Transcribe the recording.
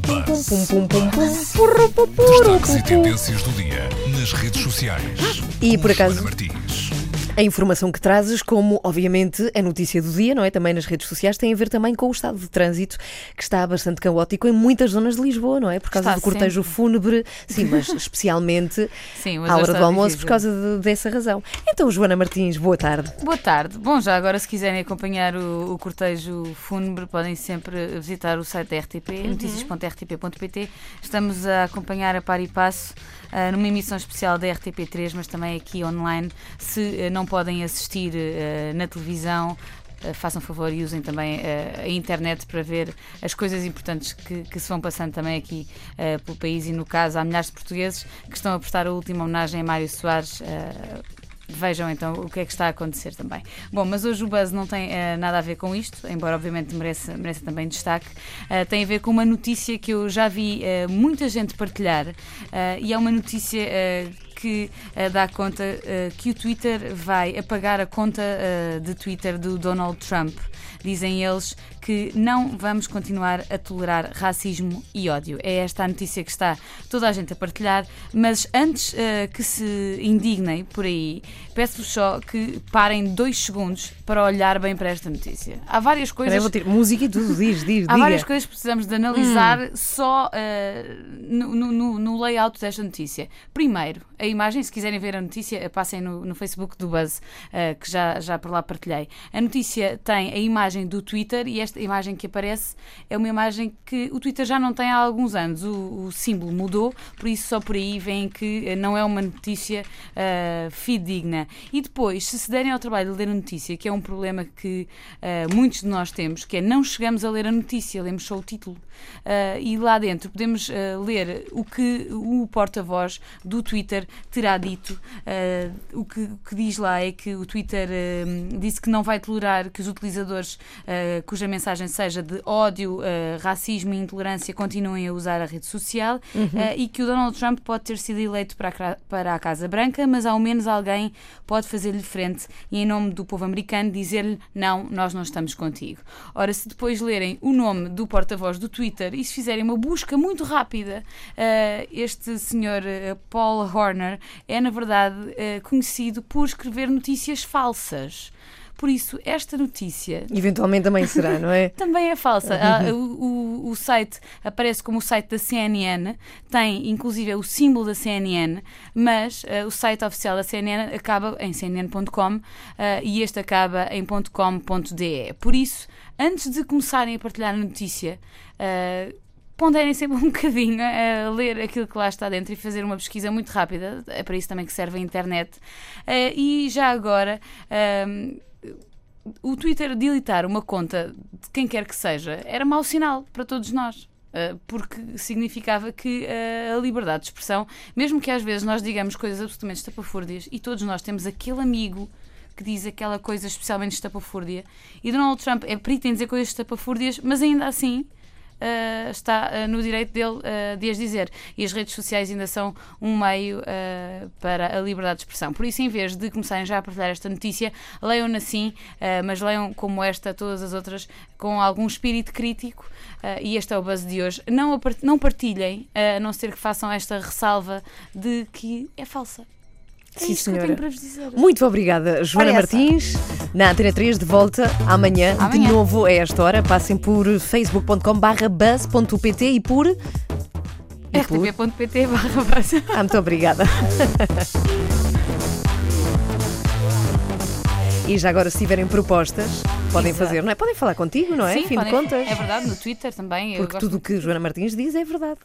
purru, Destaques e tendências do dia nas redes sociais. E, por acaso-. A informação que trazes, como obviamente a notícia do dia, não é? Também nas redes sociais, tem a ver também com o estado de trânsito que está bastante caótico em muitas zonas de Lisboa, não é? Por causa Está do cortejo sempre. fúnebre, sim, mas especialmente Sim, hoje à hora do almoço difícil. por causa de- dessa razão. Então, Joana Martins, boa tarde. Boa tarde. Bom, já agora, se quiserem acompanhar o, o cortejo fúnebre, podem sempre visitar o site da RTP, Uhum. notícias.rtp.pt. Estamos a acompanhar a par e passo ah, numa emissão especial da RTP3, mas também aqui online. Se ah, não podem assistir ah, na televisão, ah, façam favor e usem também ah, a internet para ver as coisas importantes que, que se vão passando também aqui ah, pelo país. E no caso, há milhares de portugueses que estão a prestar a última homenagem a Mário Soares. ah, Vejam então o que é que está a acontecer também. Bom, mas hoje o Buzz não tem eh, nada a ver com isto, embora obviamente mereça, mereça também destaque. Eh, tem a ver com uma notícia que eu já vi eh, muita gente partilhar eh, e é uma notícia eh, que eh, dá conta eh, que o Twitter vai apagar a conta eh, de Twitter do Donald Trump. Dizem eles que não vamos continuar a tolerar racismo e ódio. É esta a notícia que está toda a gente a partilhar, mas antes que se indignem por aí, peço-vos só que parem dois segundos para olhar bem para esta notícia. Há várias coisas. vou ter música e tudo, diz, diz, Há diga. várias coisas que precisamos de analisar Hum. só no, no- no- no layout desta notícia. Primeiro, a imagem, se quiserem ver a notícia, passem no, no Facebook do Buzz, eh, que já, já por lá partilhei. A notícia tem a imagem do Twitter e esta imagem que aparece é uma imagem que o Twitter já não tem há alguns anos. O, o símbolo mudou, por isso só por aí veem que eh, não é uma notícia eh, fidedigna. E depois, se se derem ao trabalho de ler a notícia, que é um problema que eh, muitos de nós temos, que é não chegamos a ler a notícia, lemos só o título. Eh, e lá dentro podemos eh, ler o que o porta-voz do Twitter terá dito. Eh, o que, o que diz lá é que o Twitter eh, disse que não vai tolerar que os utilizadores eh, cuja mensagem seja de ódio, racismo e intolerância continuem a usar a rede social eh, e que o Donald Trump pode ter sido eleito para a, para a Casa Branca, mas ao menos alguém pode fazer-lhe frente e, em nome do povo americano, dizer-lhe: não, nós não estamos contigo. Ora, se depois lerem o nome do porta-voz do Twitter e se fizerem uma busca muito rápida, este senhor Paul Horner é, na verdade, eh, conhecido por escrever notícias falsas. Por isso, esta notícia Eventualmente também será, não é? também é falsa. Ah, o, o- o site aparece como o site da CNN, tem inclusive o símbolo da CNN, mas ah, o site oficial da CNN acaba em cnn.com ah, e este acaba em .com.de. Por isso, antes de começarem a partilhar a notícia, ah, ponderem sempre um bocadinho a ler aquilo que lá está dentro e fazer uma pesquisa muito rápida. É para isso também que serve a internet. Ah, e já agora. ah, o Twitter deletar uma conta de quem quer que seja era mau sinal para todos nós. Uh, Porque significava que uh, a liberdade de expressão, mesmo que às vezes nós digamos coisas absolutamente estapafúrdias e todos nós temos aquele amigo que diz aquela coisa especialmente estapafúrdia e Donald Trump é perito em dizer coisas estapafúrdias, mas ainda assim uh, está uh, no direito dele uh, de as dizer. E as redes sociais ainda são um meio para a liberdade de expressão. Por isso, em vez de começarem já a partilhar esta notícia, leiam-na assim, uh, mas leiam como esta, todas as outras, com algum espírito crítico. E este é o buzz de hoje. Não, não partilhem, a não ser que façam esta ressalva de que é falsa. É Sim, senhora. tenho para vos dizer. Muito obrigada, Joana. Martins. Na Antena 3, de volta amanhã, de Amanhã. novo a esta hora. Passem por facebook.com/buzz.pt e por. E por... rtp.pt barra buzz. Ah, muito obrigada. E já agora, se tiverem propostas, podem Exato. fazer, não é? Podem falar contigo, não é? Sim, Fim podem- de contas. É verdade, no Twitter também. Porque tudo o que Joana Martins diz é verdade.